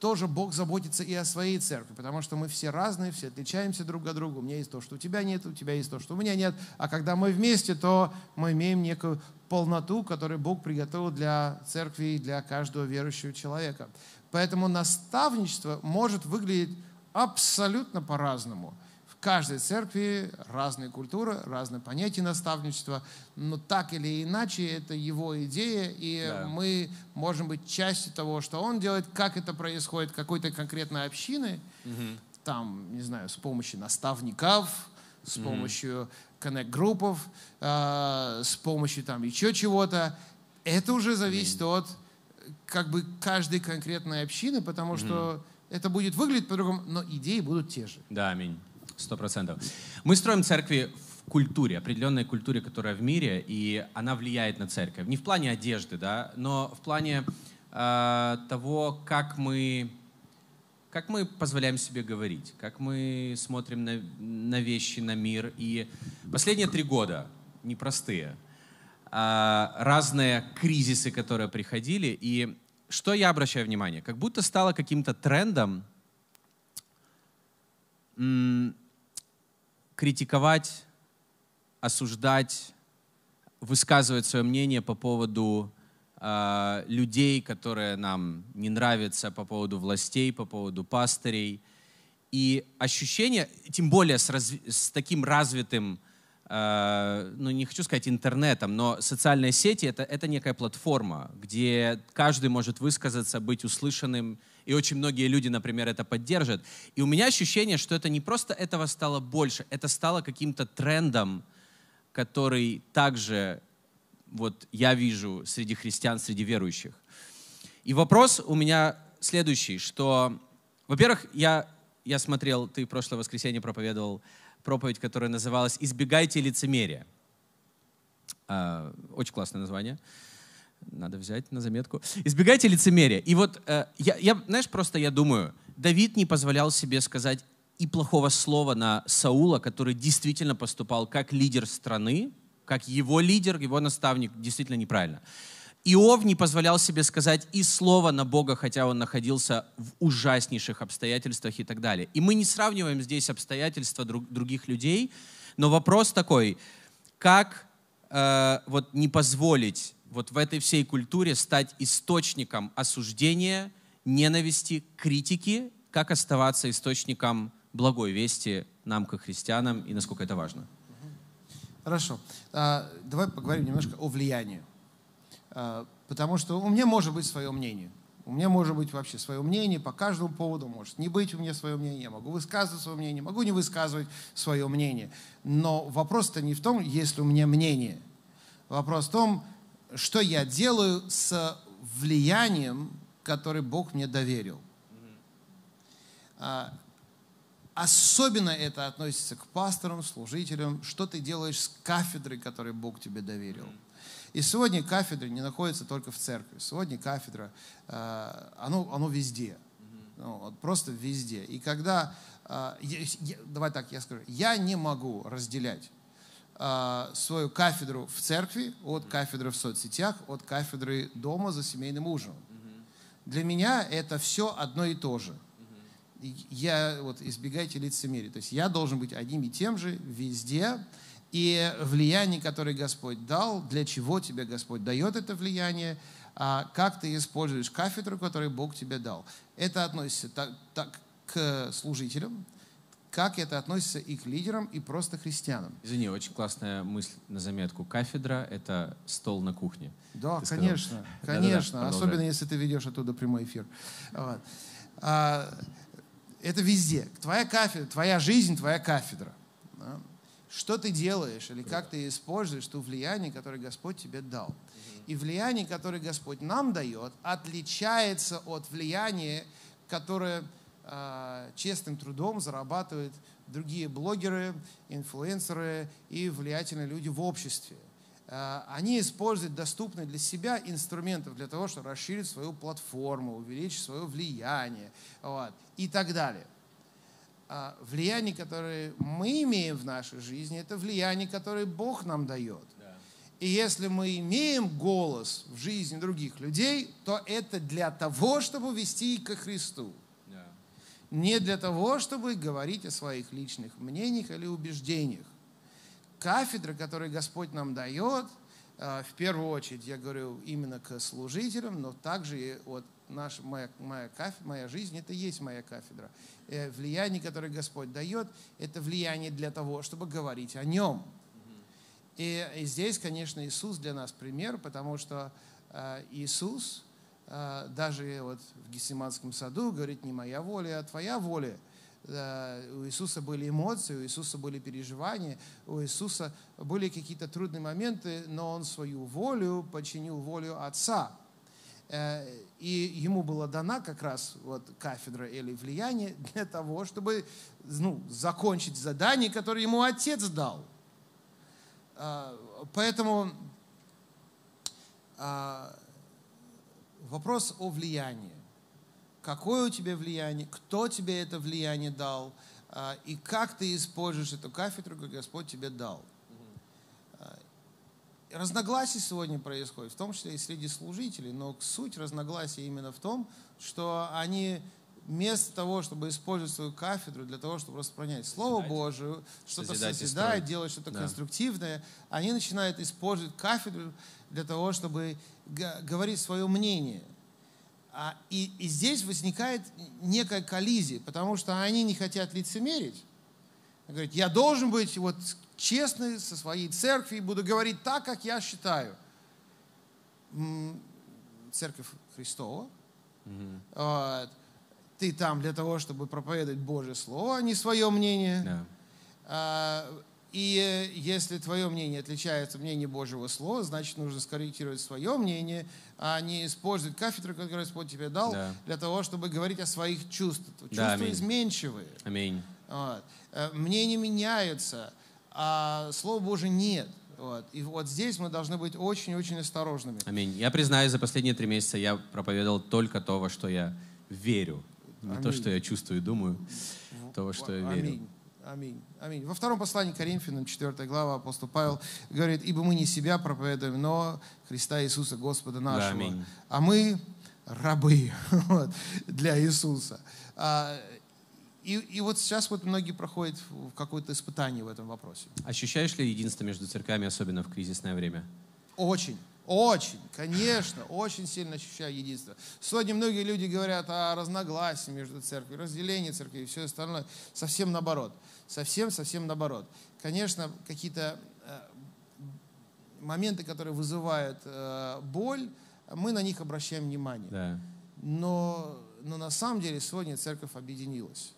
тоже Бог заботится и о своей церкви, потому что мы все разные, все отличаемся друг от друга. У меня есть то, что у тебя нет, у тебя есть то, что у меня нет. А когда мы вместе, то мы имеем некую полноту, которую Бог приготовил для церкви и для каждого верующего человека. Поэтому наставничество может выглядеть абсолютно по-разному. Каждой церкви разная культура, разные понятия наставничества, но так или иначе это его идея, и Да. мы можем быть частью того, что он делает, как это происходит какой-то конкретной общины, там, не знаю, с помощью наставников, с помощью коннект-группов, э, с помощью там еще чего-то. Это уже зависит от как бы каждой конкретной общины, потому что это будет выглядеть по-другому, но идеи будут те же. Да, аминь. Сто процентов. Мы строим церкви в культуре, определенной культуре, которая в мире, и она влияет на церковь. Не в плане одежды, да, но в плане э, того, как мы, как мы позволяем себе говорить, как мы смотрим на, на вещи, на мир. И последние три года непростые. А, разные кризисы, которые приходили. И что я обращаю внимание? Как будто стало каким-то трендом критиковать, осуждать, высказывать свое мнение по поводу а, людей, которые нам не нравятся, по поводу властей, по поводу пастырей. И ощущение, тем более с, разви- с таким развитым, э, ну не хочу сказать интернетом, но социальные сети это, это некая платформа, где каждый может высказаться, быть услышанным, и очень многие люди, например, это поддержат. И у меня ощущение, что это не просто этого стало больше, это стало каким-то трендом, который также вот я вижу среди христиан, среди верующих. И вопрос у меня следующий, что, во-первых, я, я смотрел, ты в прошлое воскресенье проповедовал проповедь, которая называлась «Избегайте лицемерия». А, очень классное название. Надо взять на заметку. «Избегайте лицемерия». И вот э, я, я, знаешь, просто я думаю, Давид не позволял себе сказать и плохого слова на Саула, который действительно поступал как лидер страны, как его лидер, его наставник, действительно неправильно. Иов не позволял себе сказать и слова на Бога, хотя он находился в ужаснейших обстоятельствах и так далее. И мы не сравниваем здесь обстоятельства друг- других людей, но вопрос такой, как э, вот не позволить вот в этой всей культуре стать источником осуждения, ненависти, критики, как оставаться источником благой вести нам, как христианам, и насколько это важно. Хорошо. А, давай поговорим немножко о влиянии. А, потому что у меня может быть свое мнение. У меня может быть вообще свое мнение по каждому поводу, может не быть у меня свое мнение, я могу высказывать свое мнение, могу не высказывать свое мнение. Но вопрос-то не в том, есть ли у меня мнение. Вопрос в том, что я делаю с влиянием, которое Бог мне доверил. А, Особенно это относится к пасторам, служителям, что ты делаешь с кафедрой, которую Бог тебе доверил. И сегодня кафедра не находится только в церкви. Сегодня кафедра, э, оно, оно везде. Ну, вот просто везде. И когда, я- давай так я скажу, я не могу разделять свою кафедру в церкви от кафедры в соцсетях, от кафедры дома за семейным ужином. Для меня это все одно и то же. Я вот избегайте лицемерия. То есть я должен быть одним и тем же везде. И влияние, которое Господь дал, для чего тебе Господь дает это влияние, а как ты используешь кафедру, которую Бог тебе дал. Это относится так, так к служителям, как это относится и к лидерам, и просто христианам. Извини, очень классная мысль на заметку. Кафедра — это стол на кухне. Да, сказал. конечно, Да-да-да, конечно. продолжай. Особенно, если ты ведешь оттуда прямой эфир. Вот. А, это везде. Твоя кафедра, твоя жизнь, твоя кафедра. Да? Что ты делаешь или как ты используешь то влияние, которое Господь тебе дал. И влияние, которое Господь нам дает, отличается от влияния, которое честным трудом зарабатывают другие блогеры, инфлюенсеры и влиятельные люди в обществе. А, Они используют доступные для себя инструментов для того, чтобы расширить свою платформу, увеличить свое влияние вот, и так далее. А Влияние, которое мы имеем в нашей жизни, это влияние, которое Бог нам дает. И если мы имеем голос в жизни других людей, то это для того, чтобы вести их ко Христу. Не для того, чтобы говорить о своих личных мнениях или убеждениях. Кафедра, которую Господь нам дает, э, в первую очередь, я говорю именно к служителям, но также и от наша, моя, моя, каф, моя жизнь, это есть моя кафедра. Э, влияние, которое Господь дает, это влияние для того, чтобы говорить о Нем. И, и здесь, конечно, Иисус для нас пример, потому что э, Иисус даже вот в Гессиманском саду говорит, не моя воля, а твоя воля. У Иисуса были эмоции, у Иисуса были переживания, у Иисуса были какие-то трудные моменты, но Он свою волю подчинил волю Отца. Э, И ему была дана как раз вот кафедра или влияние для того, чтобы ну, закончить задание, которое ему Отец дал. А, Поэтому а, вопрос о влиянии. Какое у тебя влияние, кто тебе это влияние дал, а, и как ты используешь эту кафедру, как Господь тебе дал. А, Разногласия сегодня происходят, в том числе и среди служителей, но суть разногласия именно в том, что они вместо того, чтобы использовать свою кафедру для того, чтобы распространять Слово. Божие, что-то Созидать делать что-то Да. конструктивное, они начинают использовать кафедру для того, чтобы г- говорить свое мнение. А, и, и здесь возникает некая коллизия, потому что они не хотят лицемерить. Говорит, я должен быть вот честный со своей церковью и буду говорить так, как я считаю. Церковь Христова. Вот. Ты там для того, чтобы проповедовать Божье Слово, а не свое мнение. Да. И э, если твое мнение отличается от мнения Божьего Слова, значит, нужно скорректировать свое мнение, а не использовать кафедру, которую Господь тебе дал, Да. для того, чтобы говорить о своих чувствах. Да, Чувства аминь. изменчивые. Аминь. Вот. Э, Мнения меняются, а Слова Божьего нет. Вот. И вот здесь мы должны быть очень-очень осторожными. Аминь. Я признаюсь, за последние три месяца я проповедовал только то, во что я верю. Не то, Аминь. что я чувствую и думаю, то, во что я верю. Аминь. Аминь. Аминь. Во втором послании Коринфянам, 4 глава, апостол Павел говорит, ибо мы не себя проповедуем, но Христа Иисуса, Господа нашего. аминь. а мы рабы вот, для Иисуса. А, И, и вот сейчас вот многие проходят в какое-то испытание в этом вопросе. Ощущаешь ли единство между церквями, особенно в кризисное время? Очень, очень, конечно, очень сильно ощущаю единство. Сегодня многие люди говорят о разногласии между церковью, разделении церкви и все остальное. Совсем наоборот. Совсем, совсем наоборот. Конечно, какие-то э, моменты, которые вызывают э, боль, мы на них обращаем внимание. Да. Но, но на самом деле сегодня церковь объединилась.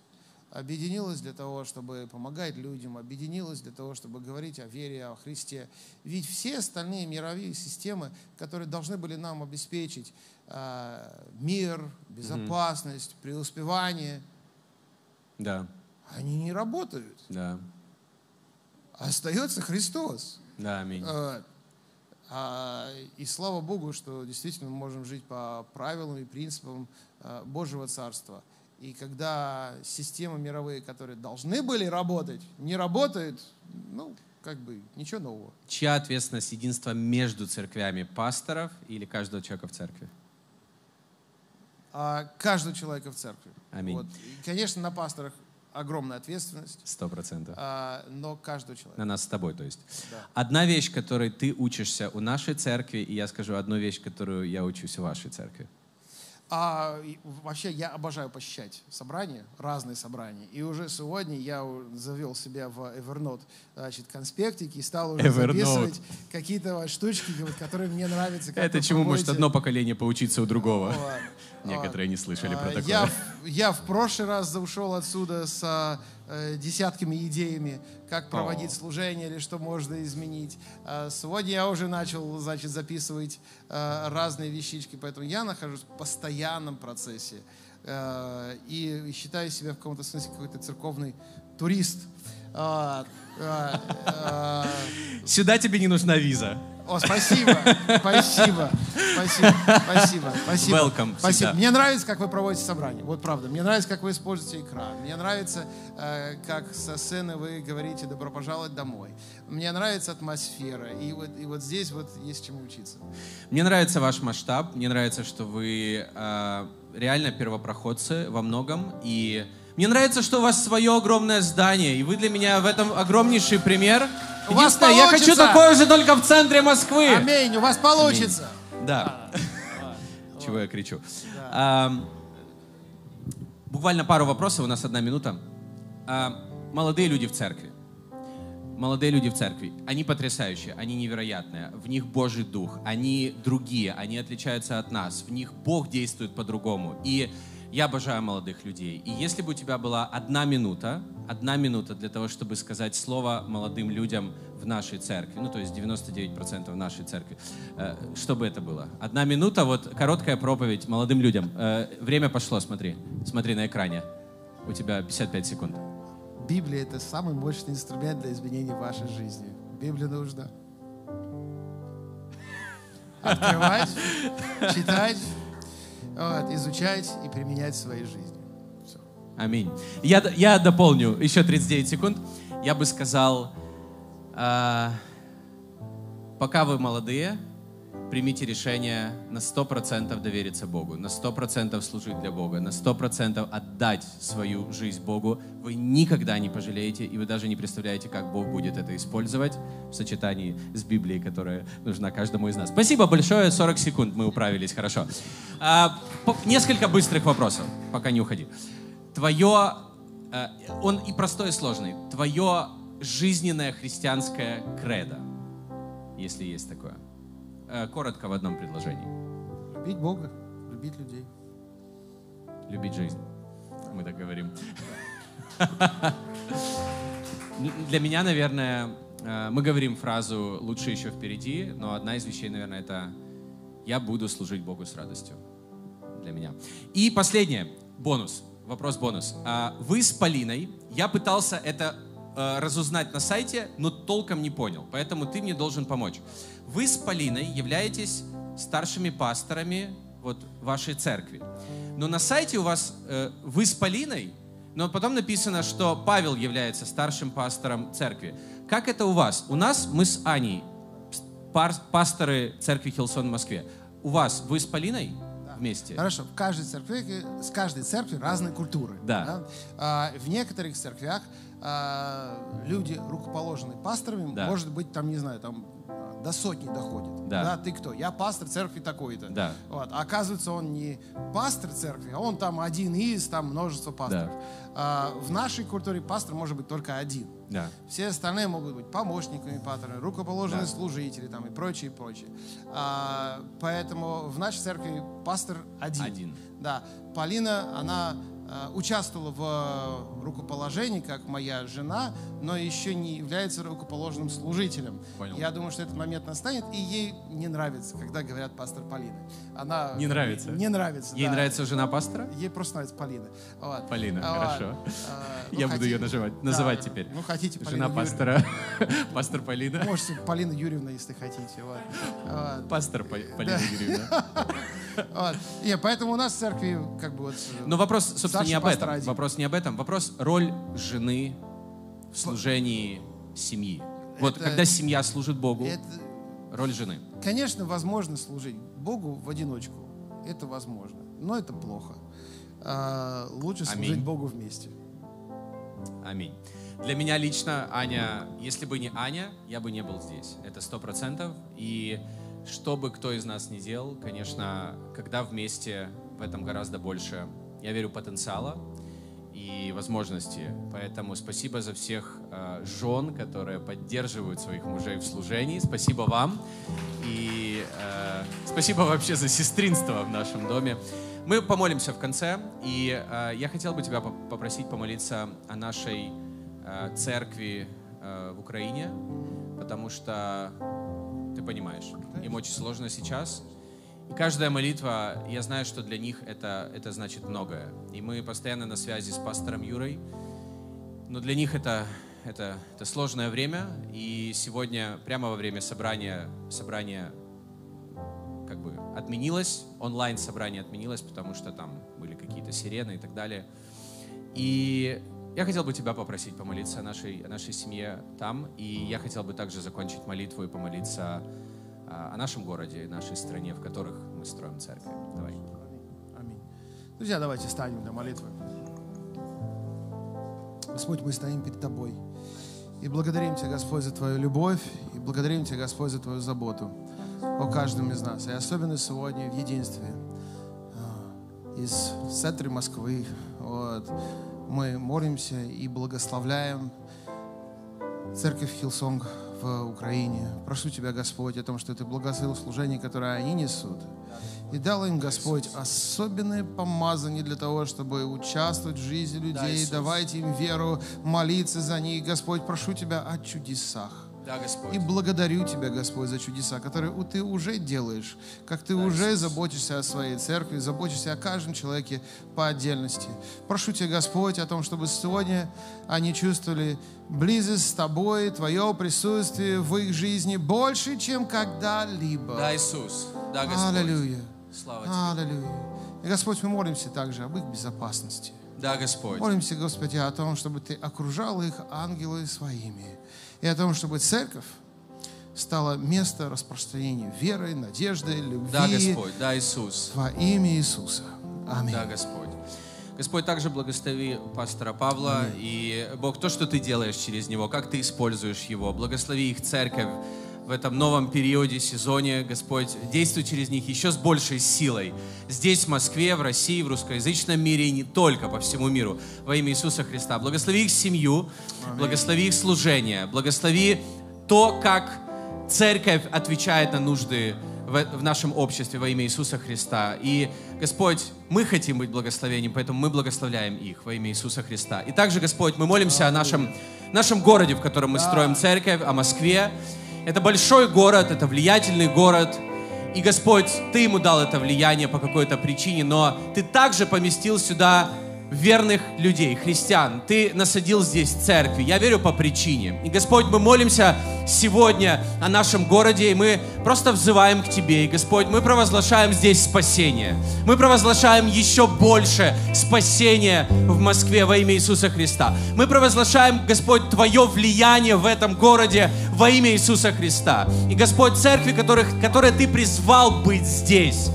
Объединилась для того, чтобы помогать людям, объединилась для того, чтобы говорить о вере, о Христе. Ведь все остальные мировые системы, которые должны были нам обеспечить э, мир, безопасность, преуспевание, Да. Они не работают. Да. Остается Христос. Да, аминь. Вот. А, И слава Богу, что действительно мы можем жить по правилам и принципам а, Божьего Царства. И когда системы мировые, которые должны были работать, не работают, ну, как бы ничего нового. Чья ответственность единства между церквями? Пасторов или каждого человека в церкви? А каждого человека в церкви. Аминь. Вот. И, конечно, на пасторах огромная ответственность, Сто процентов. а, но каждого человека. На нас с тобой, то есть. Да. Одна вещь, которой ты учишься у нашей церкви, и я скажу одну вещь, которую я учусь у вашей церкви. А вообще я обожаю посещать собрания, разные собрания. И уже сегодня я завел себя в Evernote значит, конспектики и стал уже Evernote. записывать какие-то штучки, которые мне нравятся. как Это чему может одно поколение поучиться у другого. Вот. Некоторые не слышали А, про такое. Я, в- я в прошлый раз ушел отсюда с а, десятками идеями, как проводить О. служение или что можно изменить. А сегодня я уже начал, значит, записывать а, разные вещички, поэтому я нахожусь в постоянном процессе А, и считаю себя в каком-то смысле какой-то церковный турист. А, а, Сюда тебе не нужна виза. О, спасибо, спасибо, спасибо, спасибо, спасибо. Welcome спасибо. всегда. Мне нравится, как вы проводите собрание. Вот правда. Мне нравится, как вы используете экран. Мне нравится, э, как со сцены вы говорите «добро пожаловать домой». Мне нравится атмосфера. И вот, и вот здесь вот есть чему учиться. Мне нравится ваш масштаб, мне нравится, что вы э, реально первопроходцы во многом, и мне нравится, что у вас свое огромное здание, и вы для меня в этом огромнейший пример. У вас Единственное, я хочу получится! такое же только в центре Москвы. Аминь, у вас получится. Да. чего я кричу. А, буквально пару вопросов, у нас одна минута. А, молодые люди в церкви. Молодые люди в церкви, они потрясающие, они невероятные, в них Божий Дух, они другие, они отличаются от нас, в них Бог действует по-другому. И я обожаю молодых людей. И если бы у тебя была одна минута, одна минута для того, чтобы сказать слово молодым людям в нашей церкви, ну то есть 99% в нашей церкви, э, что бы это было? Одна минута, вот короткая проповедь молодым людям. Э, время пошло, смотри, смотри на экране. У тебя 55 секунд. Библия — это самый мощный инструмент для изменения вашей жизни. Библию нужно открывать, читать, вот, изучать и применять в своей жизни. Все. Аминь. Я, я дополню еще 39 секунд. Я бы сказал, э, пока вы молодые, примите решение на 100% довериться Богу, на 100% служить для Бога, на 100% отдать свою жизнь Богу. Вы никогда не пожалеете, и вы даже не представляете, как Бог будет это использовать в сочетании с Библией, которая нужна каждому из нас. Спасибо большое, 40 секунд, мы управились, хорошо. А, несколько быстрых вопросов, пока не уходи. Твое, э, он и простой, и сложный, твое жизненное христианское кредо, если есть такое. Э, коротко в одном предложении. Любить Бога, любить людей. Любить жизнь. Мы так говорим. Для меня, наверное, э, мы говорим фразу «лучше еще впереди», но одна из вещей, наверное, это «я буду служить Богу с радостью» для меня. И последнее, бонус, вопрос-бонус. А вы с Полиной, я пытался это э, разузнать на сайте, но толком не понял, поэтому ты мне должен помочь. Вы с Полиной являетесь старшими пасторами вот, вашей церкви. Но на сайте у вас э, вы с Полиной, но потом написано, что Павел является старшим пастором церкви. Как это у вас? У нас мы с Аней, пар, пасторы церкви Хилсон в Москве. У вас вы с Полиной? вместе. Хорошо. В каждой церкви, с каждой церкви разные культуры. Да. да? А, в некоторых церквях а, люди, рукоположенные пасторами, Да. может быть, там, не знаю, там до сотни доходит. Да. ты кто? Я пастор церкви такой-то. Да. Вот. А оказывается, он не пастор церкви, а он там один из, там множество пасторов. А, в нашей культуре пастор может быть только один. Да. Все остальные могут быть помощниками пастора, рукоположенные Да. служители там, и прочее, и прочее. А, поэтому в нашей церкви пастор один. Один. Да. Полина, она участвовала в э, рукоположении, как моя жена, но еще не является рукоположенным служителем. Понял. Я думаю, что этот момент настанет, и ей не нравится, когда говорят пастор Полина. Она Не нравится? Не нравится. Ей да. нравится жена пастора? Ей просто нравится Полина. Вот. Полина, А, хорошо. а, ну, Я буду хотите- ее называть, да, называть теперь. Ну, хотите Полина Жена пастора. Пастор Полина. Можете Полина Юрьевна, если хотите. Вот. Вот. Пастор По- Полина Юрьевна. Вот. Не, поэтому у нас в церкви как бы вот... Но вопрос, собственно, Старший не об этом. Вопрос не об этом. Вопрос роль жены в служении семьи. Вот Это- когда семья служит Богу, Это, роль жены. конечно, возможно служить Богу в одиночку. Это возможно. Но это плохо. А, лучше Аминь. служить Богу вместе. Аминь. Для меня лично, Аня, если бы не Аня, я бы не был здесь. Это сто процентов. И что бы кто из нас ни делал, конечно, когда вместе, в этом гораздо больше, я верю, потенциала и возможностей. Поэтому спасибо за всех э, жен, которые поддерживают своих мужей в служении. Спасибо вам. И э, спасибо вообще за сестринство в нашем доме. Мы помолимся в конце, и э, я хотел бы тебя поп- попросить помолиться о нашей э, церкви э, в Украине, потому что ты понимаешь, им очень сложно сейчас. Каждая молитва, я знаю, что для них это, это значит многое. И мы постоянно на связи с пастором Юрой, но для них это, это, это сложное время. И сегодня, прямо во время собрания, собрание как бы отменилось, онлайн собрание отменилось, потому что там были какие-то сирены и так далее. И я хотел бы тебя попросить помолиться о нашей, о нашей семье там, и я хотел бы также закончить молитву и помолиться о нашем городе нашей стране, в которых мы строим церковь. Давай. Аминь. Друзья, давайте станем для молитвы. Господь, мы стоим перед Тобой. И благодарим Тебя, Господь, за Твою любовь. И благодарим Тебя, Господь, за Твою заботу о каждом из нас. И особенно сегодня в единстве. из центра Москвы. Вот. Мы молимся и благословляем церковь Hillsong в Украине. Прошу Тебя, Господь, о том, что Ты благословил служение, которое они несут. И дал им, Господь, особенное помазание для того, чтобы участвовать в жизни людей. Давайте им веру, молиться за них. Господь, прошу Тебя о чудесах. Да, Господь. И благодарю Тебя, Господь, за чудеса, которые Ты уже делаешь, как Ты уже заботишься о своей церкви, заботишься о каждом человеке по отдельности. Прошу Тебя, Господь, о том, чтобы сегодня они чувствовали близость с Тобой, Твое присутствие в их жизни больше, чем когда-либо. Да, Иисус. Да, Господь. Аллилуйя. Слава Тебе. Аллилуйя. И, Господь, мы молимся также об их безопасности. Да, Господь. Молимся, Господи, о том, чтобы Ты окружал их ангелы своими. И о том, чтобы церковь стала место распространения веры, надежды, любви Да, Господь. Да, Иисус. во имя Иисуса. Аминь. Да, Господь. Господь, также благослови пастора Павла и, Бог, то, что Ты делаешь через него, как Ты используешь его. Благослови их церковь этом новом периоде, сезоне. Господь, действуй через них еще с большей силой. Здесь, в Москве, в России, в русскоязычном мире и не только, по всему миру. Во имя Иисуса Христа. Благослови их семью, благослови их служение, благослови то, как церковь отвечает на нужды в, в нашем обществе во имя Иисуса Христа. И, Господь, мы хотим быть благословением, поэтому мы благословляем их во имя Иисуса Христа. И также, Господь, мы молимся о нашем, нашем городе, в котором мы строим церковь, о Москве. Это большой город, это влиятельный город. И, Господь, Ты ему дал это влияние по какой-то причине, но Ты также поместил сюда верных людей, христиан. Ты насадил здесь церкви. Я верю по причине. И, Господь, мы молимся сегодня о нашем городе, и мы просто взываем к Тебе. И, Господь, мы провозглашаем здесь спасение. Мы провозглашаем еще больше спасения в Москве во имя Иисуса Христа. Мы провозглашаем, Господь, Твое влияние в этом городе во имя Иисуса Христа. И, Господь, церкви, которых, которые Ты призвал быть здесь,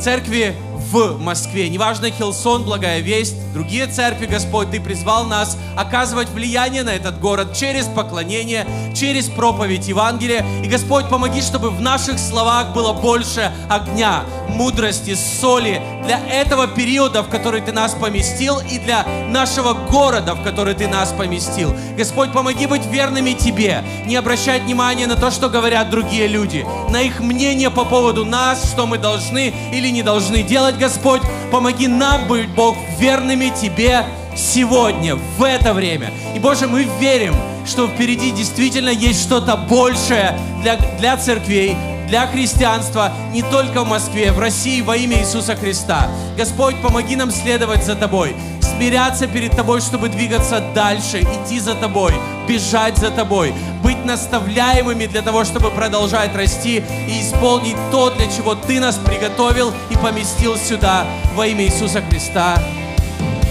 церкви в Москве. Неважно, Хилсон, Благая Весть, другие церкви, Господь, Ты призвал нас оказывать влияние на этот город через поклонение, через проповедь Евангелия. И, Господь, помоги, чтобы в наших словах было больше огня, мудрости, соли для этого периода, в который Ты нас поместил, и для нашего города, в который Ты нас поместил. Господь, помоги быть верными Тебе, не обращать внимания на то, что говорят другие люди, на их мнение по поводу нас, что мы должны или не должны делать, Господь. Помоги нам быть, Бог, верными Тебе сегодня, в это время. И, Боже, мы верим, что впереди действительно есть что-то большее для, для церквей, для христианства не только в Москве, в России во имя Иисуса Христа. Господь, помоги нам следовать за Тобой, смиряться перед Тобой, чтобы двигаться дальше, идти за Тобой, бежать за Тобой, быть наставляемыми для того, чтобы продолжать расти и исполнить то, для чего Ты нас приготовил и поместил сюда во имя Иисуса Христа.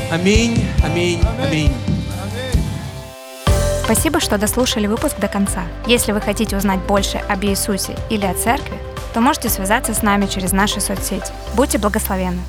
Аминь, аминь, аминь. Спасибо, что дослушали выпуск до конца. Если вы хотите узнать больше об Иисусе или о церкви, то можете связаться с нами через наши соцсети. Будьте благословенны!